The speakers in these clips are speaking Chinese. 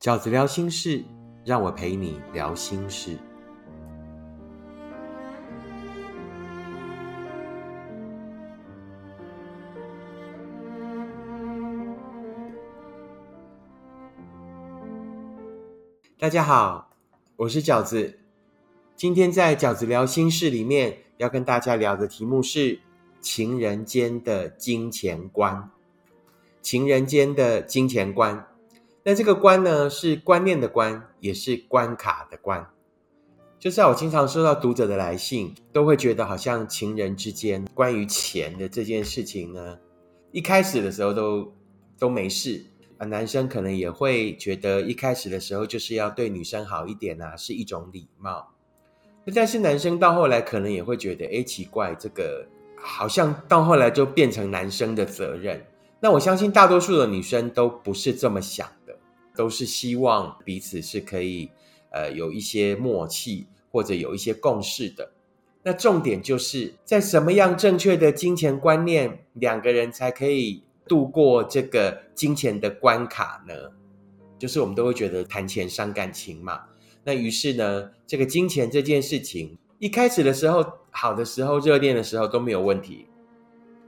饺子聊心事，让我陪你聊心事。大家好，我是饺子。今天在饺子聊心事里面，要跟大家聊的题目是情人间的金钱观。情人间的金钱观，那这个观呢，是观念的观，也是关卡的关。就是我经常收到读者的来信，都会觉得好像情人之间关于钱的这件事情呢，一开始的时候都都没事啊。男生可能也会觉得一开始的时候就是要对女生好一点啊，是一种礼貌。但是男生到后来可能也会觉得，哎，奇怪，这个好像到后来就变成男生的责任。那我相信大多数的女生都不是这么想，都是希望彼此是可以呃有一些默契或者有一些共识的。那重点就是在什么样正确的金钱观念，两个人才可以度过这个金钱的关卡呢？就是我们都会觉得谈钱伤感情嘛。那于是呢，这个金钱这件事情一开始的时候好的时候热恋的时候都没有问题。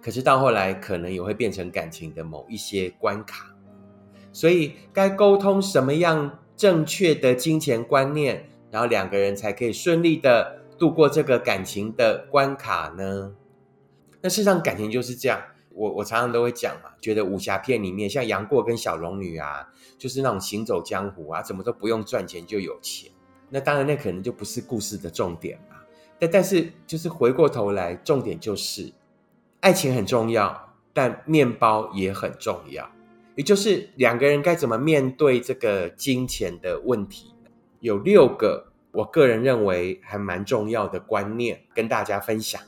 可是到后来，可能也会变成感情的某一些关卡，所以该沟通什么样正确的金钱观念，然后两个人才可以顺利的度过这个感情的关卡呢？那事实上，感情就是这样。我我常常都会讲嘛，觉得武侠片里面像杨过跟小龙女啊，就是那种行走江湖啊，怎么都不用赚钱就有钱。那当然，那可能就不是故事的重点嘛。但但是，就是回过头来，重点就是。爱情很重要，但面包也很重要。也就是两个人该怎么面对这个金钱的问题，有六个我个人认为还蛮重要的观念跟大家分享。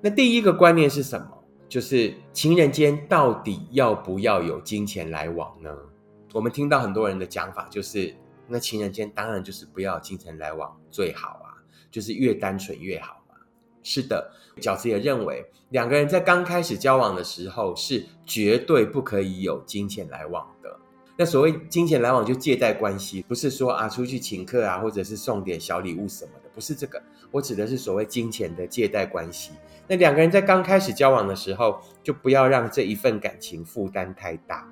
那第一个观念是什么？就是情人间到底要不要有金钱来往呢？我们听到很多人的讲法，就是那情人间当然就是不要金钱来往最好啊，就是越单纯越好。是的，饺子也认为，两个人在刚开始交往的时候是绝对不可以有金钱来往的。那所谓金钱来往，就借贷关系，不是说啊出去请客啊，或者是送点小礼物什么的，不是这个。我指的是所谓金钱的借贷关系。那两个人在刚开始交往的时候，就不要让这一份感情负担太大。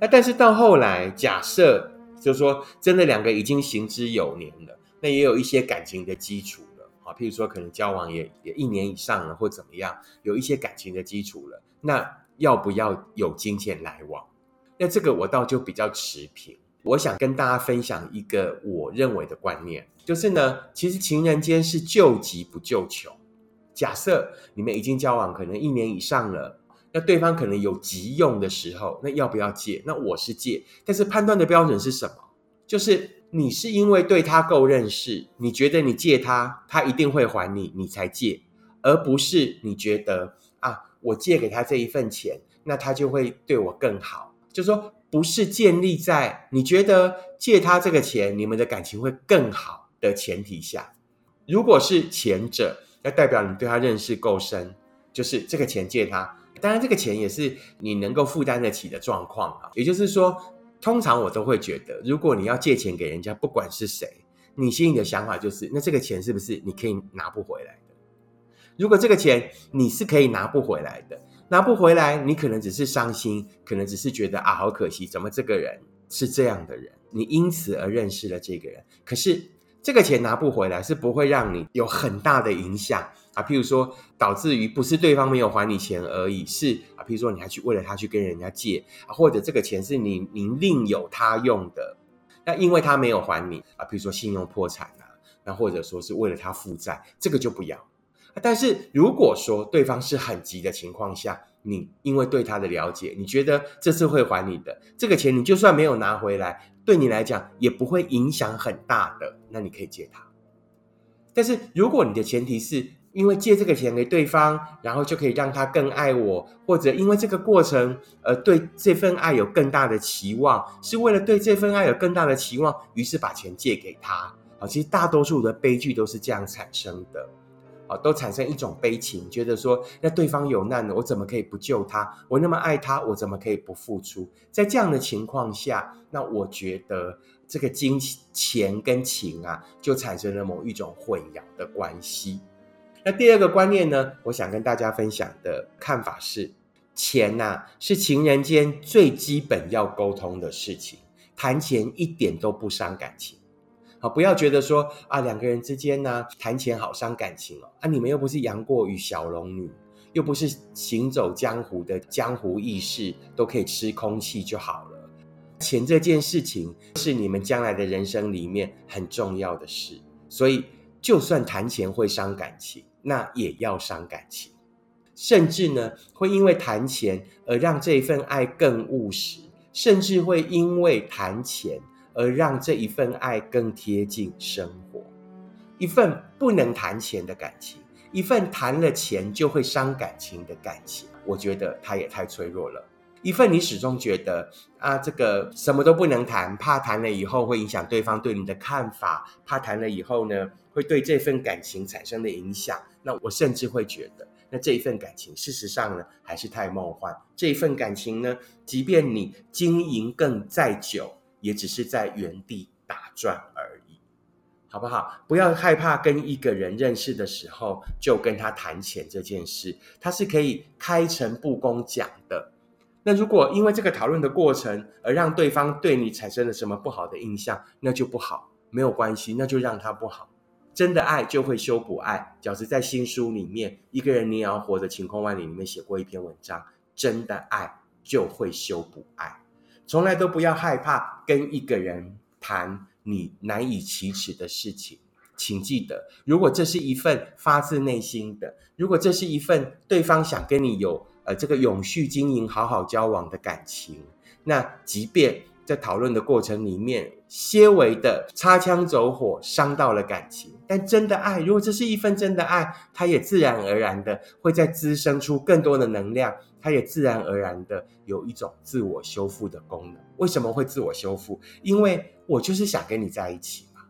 那但是到后来，假设就是说真的两个已经行之有年了，那也有一些感情的基础。譬如说，可能交往也也一年以上了，或怎么样，有一些感情的基础了，那要不要有金钱来往？那这个我倒就比较持平。我想跟大家分享一个我认为的观念，就是呢，其实情人间是救急不救穷。假设你们已经交往可能一年以上了，那对方可能有急用的时候，那要不要借？那我是借，但是判断的标准是什么？就是。你是因为对他够认识，你觉得你借他，他一定会还你，你才借，而不是你觉得啊，我借给他这一份钱，那他就会对我更好。就说不是建立在你觉得借他这个钱，你们的感情会更好的前提下。如果是前者，要代表你对他认识够深，就是这个钱借他，当然这个钱也是你能够负担得起的状况啊。也就是说。通常我都会觉得，如果你要借钱给人家，不管是谁，你心里的想法就是，那这个钱是不是你可以拿不回来的？如果这个钱你是可以拿不回来的，拿不回来，你可能只是伤心，可能只是觉得啊，好可惜，怎么这个人是这样的人？你因此而认识了这个人，可是这个钱拿不回来，是不会让你有很大的影响。啊，譬如说，导致于不是对方没有还你钱而已，是啊，譬如说你还去为了他去跟人家借啊，或者这个钱是你您另有他用的，那因为他没有还你啊，譬如说信用破产啊，那或者说是为了他负债，这个就不要。但是如果说对方是很急的情况下，你因为对他的了解，你觉得这次会还你的这个钱，你就算没有拿回来，对你来讲也不会影响很大的，那你可以借他。但是如果你的前提是，因为借这个钱给对方，然后就可以让他更爱我，或者因为这个过程而对这份爱有更大的期望，是为了对这份爱有更大的期望，于是把钱借给他。啊，其实大多数的悲剧都是这样产生的。啊，都产生一种悲情，觉得说，那对方有难了，我怎么可以不救他？我那么爱他，我怎么可以不付出？在这样的情况下，那我觉得这个金钱跟情啊，就产生了某一种混淆的关系。那第二个观念呢，我想跟大家分享的看法是，钱呐是情人间最基本要沟通的事情，谈钱一点都不伤感情。好，不要觉得说啊，两个人之间呢谈钱好伤感情哦。啊，你们又不是杨过与小龙女，又不是行走江湖的江湖义士，都可以吃空气就好了。钱这件事情是你们将来的人生里面很重要的事，所以就算谈钱会伤感情，那也要伤感情，甚至呢会因为谈钱而让这一份爱更务实，甚至会因为谈钱。而让这一份爱更贴近生活，一份不能谈钱的感情，一份谈了钱就会伤感情的感情，我觉得它也太脆弱了。一份你始终觉得啊，这个什么都不能谈，怕谈了以后会影响对方对你的看法，怕谈了以后呢会对这份感情产生的影响。那我甚至会觉得，那这一份感情事实上呢还是太梦幻。这一份感情呢，即便你经营更再久。也只是在原地打转而已，好不好？不要害怕跟一个人认识的时候就跟他谈钱这件事，他是可以开诚布公讲的。那如果因为这个讨论的过程而让对方对你产生了什么不好的印象，那就不好，没有关系，那就让他不好。真的爱就会修补爱。饺子在新书里面《一个人你也要活得晴空万里》里面写过一篇文章，真的爱就会修补爱。从来都不要害怕跟一个人谈你难以启齿的事情，请记得，如果这是一份发自内心的，如果这是一份对方想跟你有呃这个永续经营、好好交往的感情，那即便在讨论的过程里面，些微的擦枪走火伤到了感情，但真的爱，如果这是一份真的爱，它也自然而然的会再滋生出更多的能量。它也自然而然的有一种自我修复的功能。为什么会自我修复？因为我就是想跟你在一起嘛。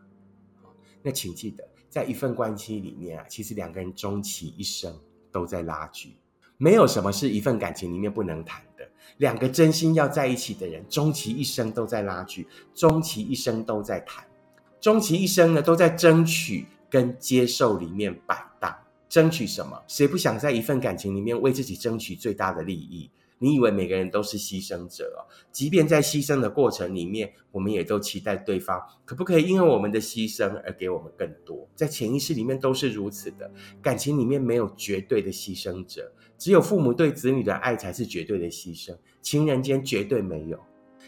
那请记得，在一份关系里面啊，其实两个人终其一生都在拉锯，没有什么是一份感情里面不能谈的。两个真心要在一起的人，终其一生都在拉锯，终其一生都在谈，终其一生呢都在争取跟接受里面摆荡。争取什么？谁不想在一份感情里面为自己争取最大的利益？你以为每个人都是牺牲者哦？即便在牺牲的过程里面，我们也都期待对方可不可以因为我们的牺牲而给我们更多。在潜意识里面都是如此的。感情里面没有绝对的牺牲者，只有父母对子女的爱才是绝对的牺牲。情人间绝对没有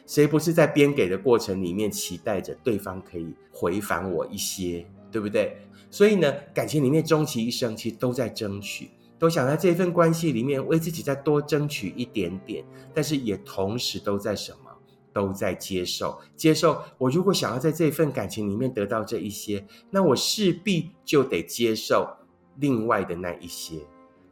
谁不是在边给的过程里面期待着对方可以回返我一些，对不对？所以呢，感情里面终其一生，其实都在争取，都想在这份关系里面为自己再多争取一点点，但是也同时都在什么？都在接受，接受。我如果想要在这份感情里面得到这一些，那我势必就得接受另外的那一些。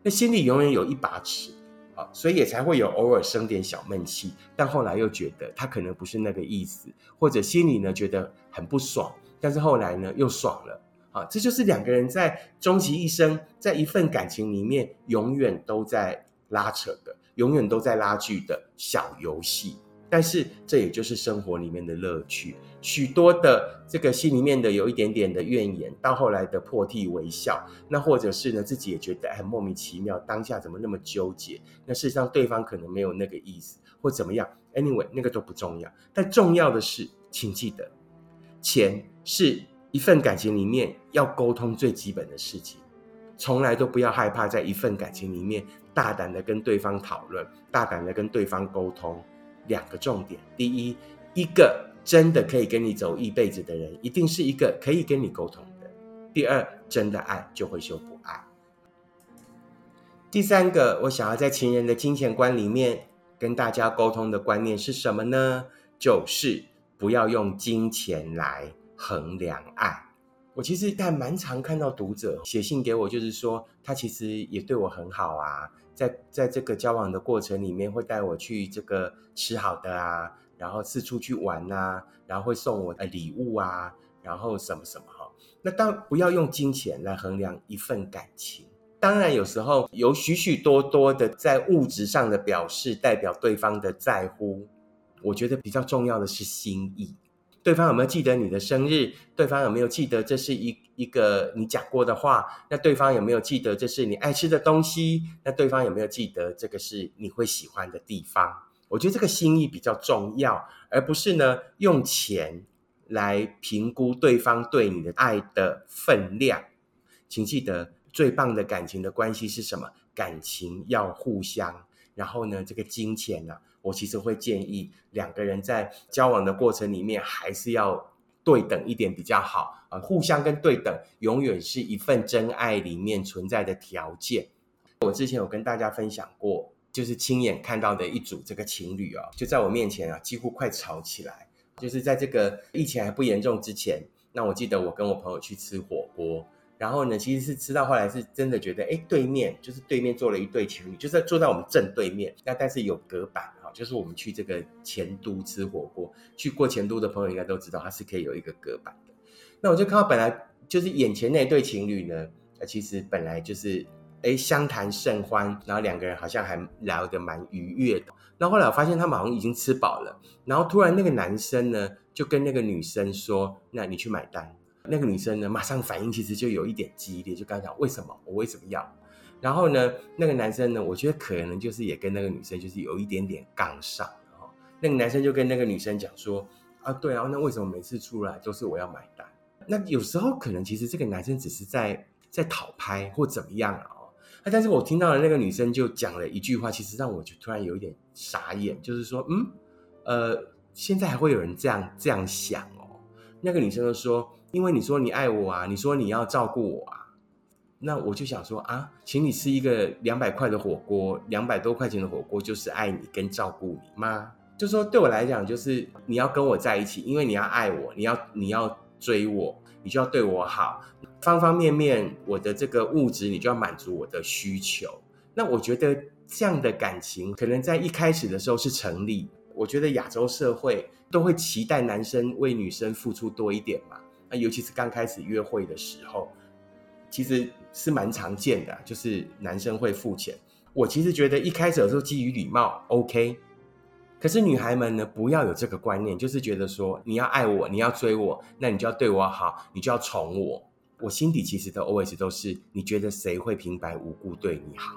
那心里永远有一把尺啊，所以也才会有偶尔生点小闷气，但后来又觉得他可能不是那个意思，或者心里呢觉得很不爽，但是后来呢又爽了。啊，这就是两个人在终其一生，在一份感情里面，永远都在拉扯的，永远都在拉锯的小游戏。但是，这也就是生活里面的乐趣。许多的这个心里面的有一点点的怨言，到后来的破涕为笑，那或者是呢，自己也觉得很莫名其妙，当下怎么那么纠结？那事实上，对方可能没有那个意思，或怎么样。Anyway，那个都不重要。但重要的是，请记得，钱是。一份感情里面要沟通最基本的事情，从来都不要害怕在一份感情里面大胆的跟对方讨论，大胆的跟对方沟通。两个重点：第一，一个真的可以跟你走一辈子的人，一定是一个可以跟你沟通的；第二，真的爱就会修补爱。第三个，我想要在情人的金钱观里面跟大家沟通的观念是什么呢？就是不要用金钱来。衡量爱，我其实还蛮常看到读者写信给我，就是说他其实也对我很好啊，在在这个交往的过程里面，会带我去这个吃好的啊，然后四处去玩啊，然后会送我呃礼物啊，然后什么什么哈。那当不要用金钱来衡量一份感情。当然，有时候有许许多多的在物质上的表示，代表对方的在乎。我觉得比较重要的是心意。对方有没有记得你的生日？对方有没有记得这是一一个你讲过的话？那对方有没有记得这是你爱吃的东西？那对方有没有记得这个是你会喜欢的地方？我觉得这个心意比较重要，而不是呢用钱来评估对方对你的爱的分量。请记得，最棒的感情的关系是什么？感情要互相。然后呢，这个金钱呢，我其实会建议两个人在交往的过程里面，还是要对等一点比较好啊。互相跟对等，永远是一份真爱里面存在的条件。我之前有跟大家分享过，就是亲眼看到的一组这个情侣啊，就在我面前啊，几乎快吵起来。就是在这个疫情还不严重之前，那我记得我跟我朋友去吃火锅。然后呢，其实是吃到后来是真的觉得，哎，对面就是对面坐了一对情侣，就是坐在我们正对面。那但是有隔板哈，就是我们去这个前都吃火锅，去过前都的朋友应该都知道，它是可以有一个隔板的。那我就看到本来就是眼前那对情侣呢，其实本来就是哎相谈甚欢，然后两个人好像还聊得蛮愉悦的。那后来我发现他们好像已经吃饱了，然后突然那个男生呢就跟那个女生说：“那你去买单。”那个女生呢，马上反应其实就有一点激烈，就刚讲为什么我为什么要？然后呢，那个男生呢，我觉得可能就是也跟那个女生就是有一点点杠上。哦，那个男生就跟那个女生讲说：“啊，对啊，那为什么每次出来都是我要买单？那有时候可能其实这个男生只是在在讨拍或怎么样啊？哦，但是我听到了那个女生就讲了一句话，其实让我就突然有一点傻眼，就是说，嗯，呃，现在还会有人这样这样想哦？那个女生就说。因为你说你爱我啊，你说你要照顾我啊，那我就想说啊，请你吃一个两百块的火锅，两百多块钱的火锅，就是爱你跟照顾你吗？就说对我来讲，就是你要跟我在一起，因为你要爱我，你要你要追我，你就要对我好，方方面面我的这个物质，你就要满足我的需求。那我觉得这样的感情，可能在一开始的时候是成立。我觉得亚洲社会都会期待男生为女生付出多一点嘛。那尤其是刚开始约会的时候，其实是蛮常见的，就是男生会付钱。我其实觉得一开始的时候基于礼貌，OK。可是女孩们呢，不要有这个观念，就是觉得说你要爱我，你要追我，那你就要对我好，你就要宠我。我心底其实的 always 都是，你觉得谁会平白无故对你好？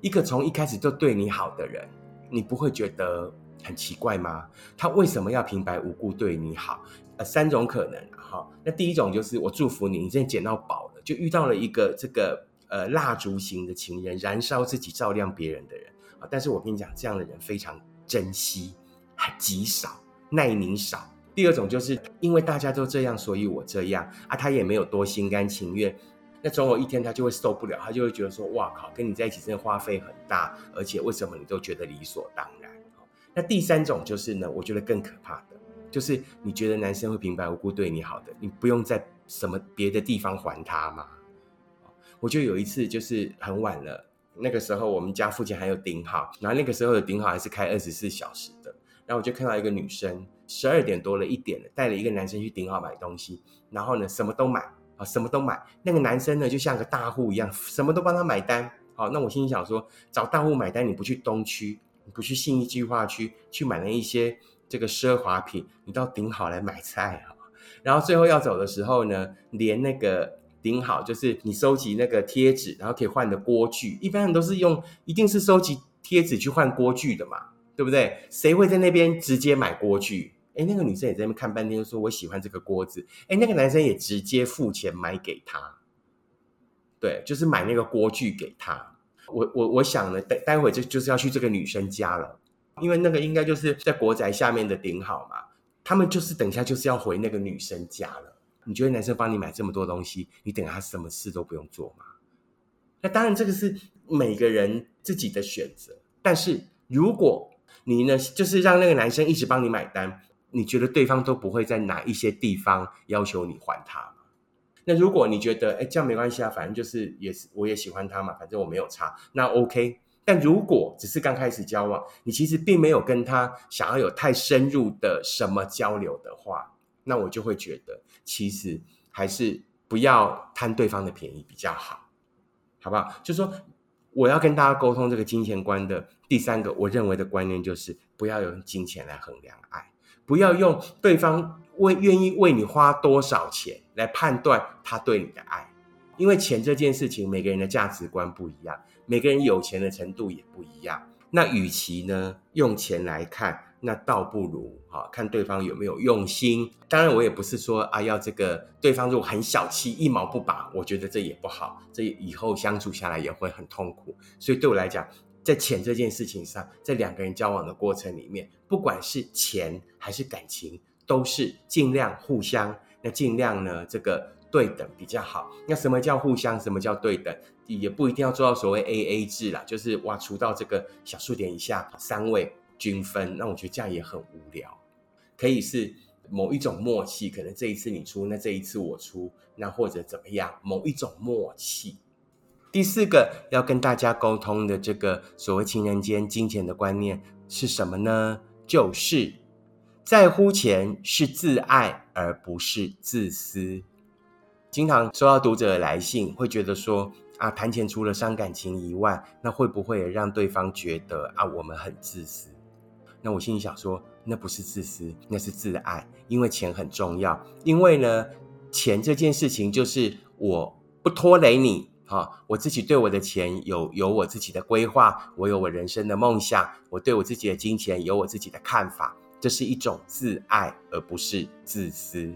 一个从一开始就对你好的人，你不会觉得很奇怪吗？他为什么要平白无故对你好？三种可能。好，那第一种就是我祝福你，你现在捡到宝了，就遇到了一个这个呃蜡烛型的情人，燃烧自己照亮别人的人啊。但是我跟你讲，这样的人非常珍惜，还极少，耐宁少。第二种就是因为大家都这样，所以我这样啊，他也没有多心甘情愿。那总有一天他就会受不了，他就会觉得说，哇靠，跟你在一起真的花费很大，而且为什么你都觉得理所当然？那第三种就是呢，我觉得更可怕的。就是你觉得男生会平白无故对你好的，你不用在什么别的地方还他吗？我就有一次就是很晚了，那个时候我们家附近还有顶好，然后那个时候的顶好还是开二十四小时的，然后我就看到一个女生，十二点多了一点了，带了一个男生去顶好买东西，然后呢什么都买啊，什么都买，那个男生呢就像个大户一样，什么都帮他买单。好，那我心里想说，找大户买单，你不去东区，你不去信义计划区去买了一些。这个奢华品，你到顶好来买菜哈，然后最后要走的时候呢，连那个顶好就是你收集那个贴纸，然后可以换的锅具，一般人都是用，一定是收集贴纸去换锅具的嘛，对不对？谁会在那边直接买锅具？哎，那个女生也在那边看半天，说我喜欢这个锅子。哎，那个男生也直接付钱买给她，对，就是买那个锅具给她。我我我想呢，待待会就就是要去这个女生家了。因为那个应该就是在国宅下面的顶好嘛，他们就是等一下就是要回那个女生家了。你觉得男生帮你买这么多东西，你等下什么事都不用做吗？那当然这个是每个人自己的选择。但是如果你呢，就是让那个男生一直帮你买单，你觉得对方都不会在哪一些地方要求你还他吗？那如果你觉得哎这样没关系啊，反正就是也是我也喜欢他嘛，反正我没有差，那 OK。但如果只是刚开始交往，你其实并没有跟他想要有太深入的什么交流的话，那我就会觉得，其实还是不要贪对方的便宜比较好，好不好？就说我要跟大家沟通这个金钱观的第三个，我认为的观念就是不要用金钱来衡量爱，不要用对方为愿意为你花多少钱来判断他对你的爱，因为钱这件事情，每个人的价值观不一样，每个人有钱的程度也不一样。那与其呢用钱来看。那倒不如哈，看对方有没有用心。当然，我也不是说啊，要这个对方如果很小气、一毛不拔，我觉得这也不好，这以后相处下来也会很痛苦。所以对我来讲，在钱这件事情上，在两个人交往的过程里面，不管是钱还是感情，都是尽量互相，那尽量呢这个对等比较好。那什么叫互相？什么叫对等？也不一定要做到所谓 A A 制啦，就是哇，除到这个小数点以下三位。均分，那我觉得这样也很无聊。可以是某一种默契，可能这一次你出，那这一次我出，那或者怎么样，某一种默契。第四个要跟大家沟通的这个所谓情人间金钱的观念是什么呢？就是在乎钱是自爱，而不是自私。经常收到读者的来信，会觉得说啊，谈钱除了伤感情以外，那会不会也让对方觉得啊，我们很自私？那我心里想说，那不是自私，那是自爱，因为钱很重要。因为呢，钱这件事情就是我不拖累你，哈，我自己对我的钱有有我自己的规划，我有我人生的梦想，我对我自己的金钱有我自己的看法，这是一种自爱，而不是自私。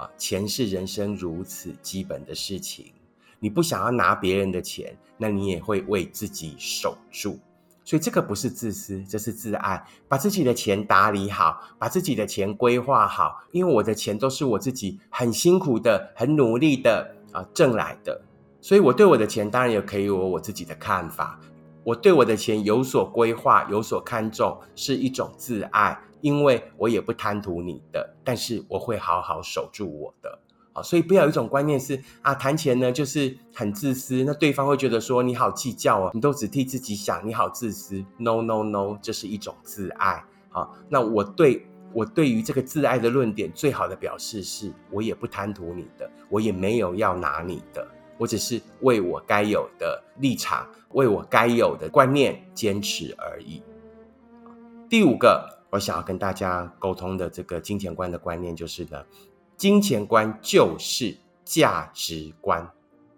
啊，钱是人生如此基本的事情，你不想要拿别人的钱，那你也会为自己守住。所以这个不是自私，这是自爱。把自己的钱打理好，把自己的钱规划好。因为我的钱都是我自己很辛苦的、很努力的啊挣来的，所以我对我的钱当然也可以有我自己的看法。我对我的钱有所规划、有所看重，是一种自爱，因为我也不贪图你的，但是我会好好守住我的。啊，所以不要有一种观念是啊，谈钱呢就是很自私，那对方会觉得说你好计较哦，你都只替自己想，你好自私。No No No，这是一种自爱。好，那我对我对于这个自爱的论点，最好的表示是我也不贪图你的，我也没有要拿你的，我只是为我该有的立场，为我该有的观念坚持而已。第五个，我想要跟大家沟通的这个金钱观的观念就是呢。金钱观就是价值观，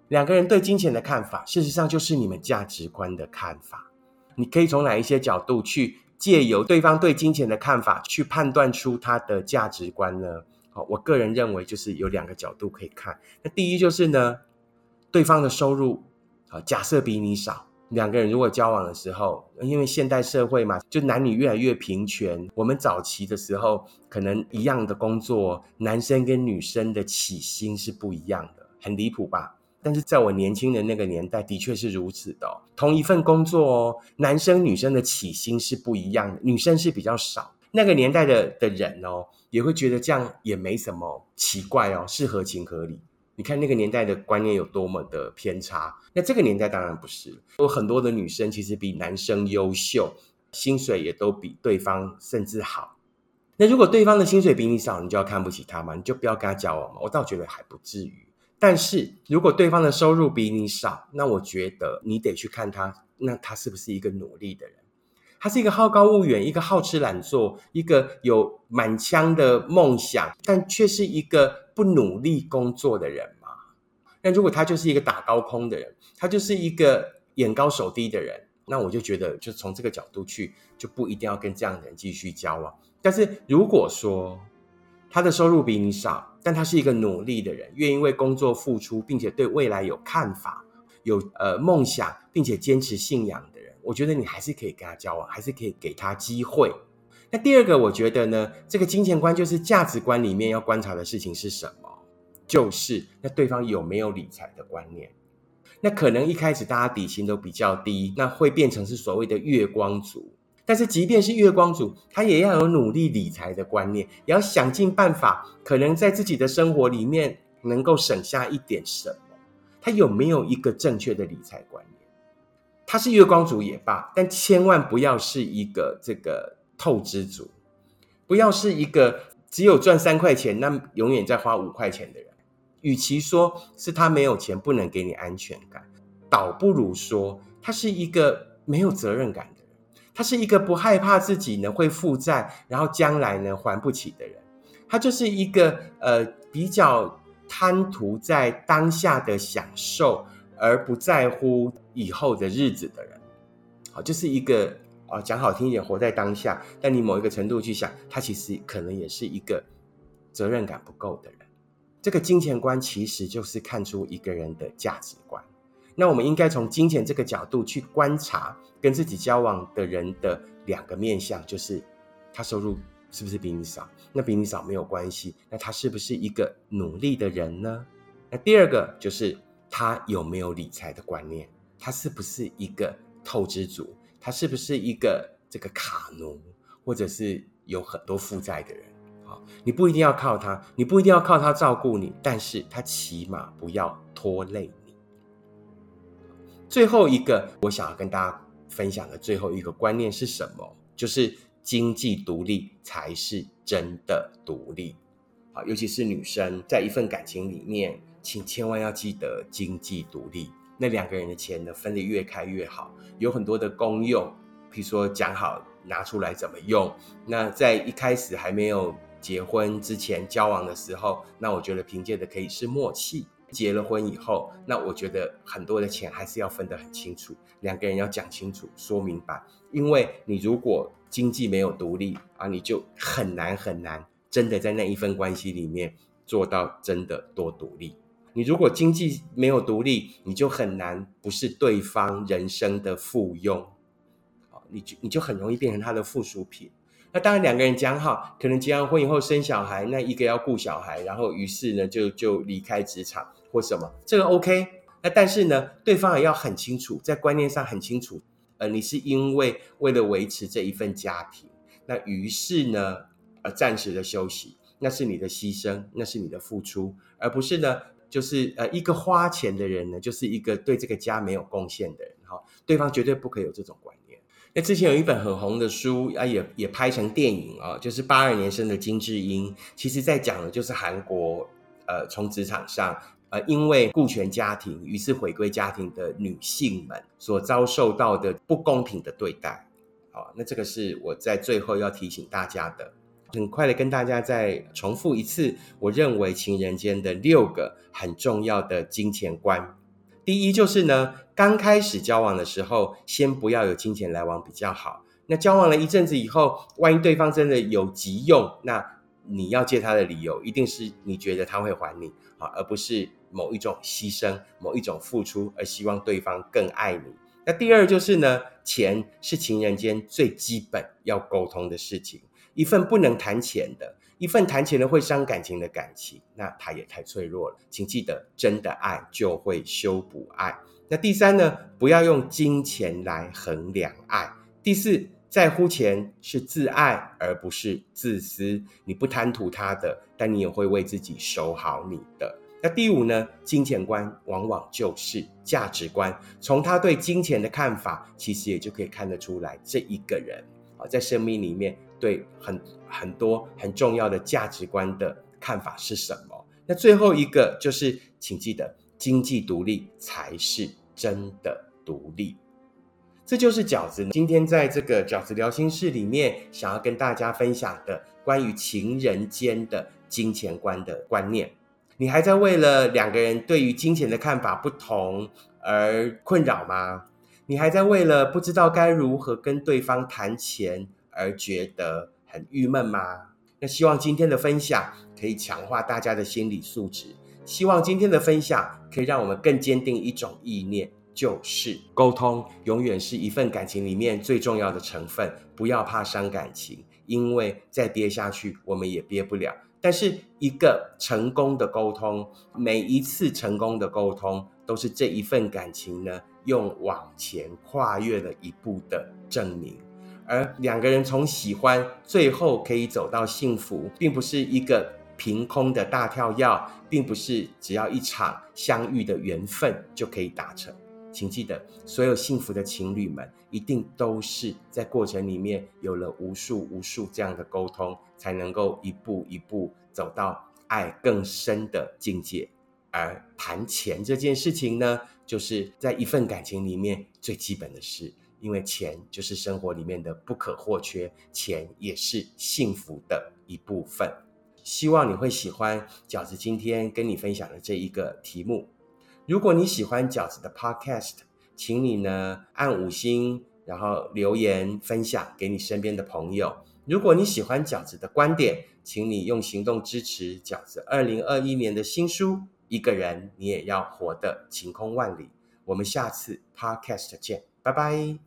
两个人对金钱的看法，事实上就是你们价值观的看法。你可以从哪一些角度去借由对方对金钱的看法，去判断出他的价值观呢？好，我个人认为就是有两个角度可以看。那第一就是呢，对方的收入啊，假设比你少。两个人如果交往的时候，因为现代社会嘛，就男女越来越平权。我们早期的时候，可能一样的工作，男生跟女生的起薪是不一样的，很离谱吧？但是在我年轻的那个年代，的确是如此的。同一份工作哦，男生女生的起薪是不一样的，女生是比较少。那个年代的的人哦，也会觉得这样也没什么奇怪哦，是合情合理。你看那个年代的观念有多么的偏差，那这个年代当然不是。有很多的女生其实比男生优秀，薪水也都比对方甚至好。那如果对方的薪水比你少，你就要看不起他吗？你就不要跟他交往吗？我倒觉得还不至于。但是如果对方的收入比你少，那我觉得你得去看他，那他是不是一个努力的人？他是一个好高骛远、一个好吃懒做、一个有满腔的梦想，但却是一个不努力工作的人嘛？那如果他就是一个打高空的人，他就是一个眼高手低的人，那我就觉得，就从这个角度去，就不一定要跟这样的人继续交往。但是如果说他的收入比你少，但他是一个努力的人，愿意为工作付出，并且对未来有看法、有呃梦想，并且坚持信仰。我觉得你还是可以跟他交往，还是可以给他机会。那第二个，我觉得呢，这个金钱观就是价值观里面要观察的事情是什么？就是那对方有没有理财的观念？那可能一开始大家底薪都比较低，那会变成是所谓的月光族。但是即便是月光族，他也要有努力理财的观念，也要想尽办法，可能在自己的生活里面能够省下一点什么。他有没有一个正确的理财观念？他是月光族也罢，但千万不要是一个这个透支族，不要是一个只有赚三块钱，那永远在花五块钱的人。与其说是他没有钱不能给你安全感，倒不如说他是一个没有责任感的人，他是一个不害怕自己呢会负债，然后将来呢还不起的人，他就是一个呃比较贪图在当下的享受，而不在乎以后的日子的人。好，就是一个啊讲好听一点，活在当下。但你某一个程度去想，他其实可能也是一个责任感不够的人。这个金钱观其实就是看出一个人的价值观。那我们应该从金钱这个角度去观察跟自己交往的人的两个面相，就是他收入是不是比你少？那比你少没有关系。那他是不是一个努力的人呢？那第二个就是他有没有理财的观念？他是不是一个透支族？他是不是一个这个卡奴，或者是有很多负债的人？你不一定要靠他，你不一定要靠他照顾你，但是他起码不要拖累你。最后一个，我想要跟大家分享的最后一个观念是什么？就是经济独立才是真的独立。好，尤其是女生，在一份感情里面，请千万要记得经济独立。那两个人的钱呢，分得越开越好，有很多的公用，譬如说讲好拿出来怎么用。那在一开始还没有。结婚之前交往的时候，那我觉得凭借的可以是默契。结了婚以后，那我觉得很多的钱还是要分得很清楚，两个人要讲清楚、说明白。因为你如果经济没有独立啊，你就很难很难真的在那一份关系里面做到真的多独立。你如果经济没有独立，你就很难不是对方人生的附庸，你就你就很容易变成他的附属品。那当然，两个人讲好，可能结完婚以后生小孩，那一个要顾小孩，然后于是呢就就离开职场或什么，这个 OK。那但是呢，对方也要很清楚，在观念上很清楚，呃，你是因为为了维持这一份家庭，那于是呢，呃，暂时的休息，那是你的牺牲，那是你的付出，而不是呢，就是呃，一个花钱的人呢，就是一个对这个家没有贡献的人哈。对方绝对不可以有这种观念。那之前有一本很红的书啊，也也拍成电影啊，就是八二年生的金智英，其实在讲的就是韩国呃，从职场上呃，因为顾全家庭，于是回归家庭的女性们所遭受到的不公平的对待。好，那这个是我在最后要提醒大家的，很快的跟大家再重复一次，我认为情人间的六个很重要的金钱观。第一就是呢，刚开始交往的时候，先不要有金钱来往比较好。那交往了一阵子以后，万一对方真的有急用，那你要借他的理由，一定是你觉得他会还你啊，而不是某一种牺牲、某一种付出，而希望对方更爱你。那第二就是呢，钱是情人间最基本要沟通的事情，一份不能谈钱的。一份谈钱的会伤感情的感情，那他也太脆弱了。请记得，真的爱就会修补爱。那第三呢？不要用金钱来衡量爱。第四，在乎钱是自爱而不是自私。你不贪图他的，但你也会为自己守好你的。那第五呢？金钱观往往就是价值观。从他对金钱的看法，其实也就可以看得出来，这一个人啊，在生命里面。对很很多很重要的价值观的看法是什么？那最后一个就是，请记得，经济独立才是真的独立。这就是饺子今天在这个饺子聊心事里面想要跟大家分享的关于情人间的金钱观的观念。你还在为了两个人对于金钱的看法不同而困扰吗？你还在为了不知道该如何跟对方谈钱？而觉得很郁闷吗？那希望今天的分享可以强化大家的心理素质。希望今天的分享可以让我们更坚定一种意念，就是沟通永远是一份感情里面最重要的成分。不要怕伤感情，因为再憋下去我们也憋不了。但是一个成功的沟通，每一次成功的沟通，都是这一份感情呢用往前跨越了一步的证明。而两个人从喜欢最后可以走到幸福，并不是一个凭空的大跳跃，并不是只要一场相遇的缘分就可以达成。请记得，所有幸福的情侣们，一定都是在过程里面有了无数无数这样的沟通，才能够一步一步走到爱更深的境界。而谈钱这件事情呢，就是在一份感情里面最基本的事，因为钱就是生活里面的不可或缺，钱也是幸福的一部分。希望你会喜欢饺子今天跟你分享的这一个题目。如果你喜欢饺子的 Podcast，请你呢按五星，然后留言分享给你身边的朋友。如果你喜欢饺子的观点，请你用行动支持饺子二零二一年的新书。一个人，你也要活得晴空万里。我们下次 Podcast 见，拜拜。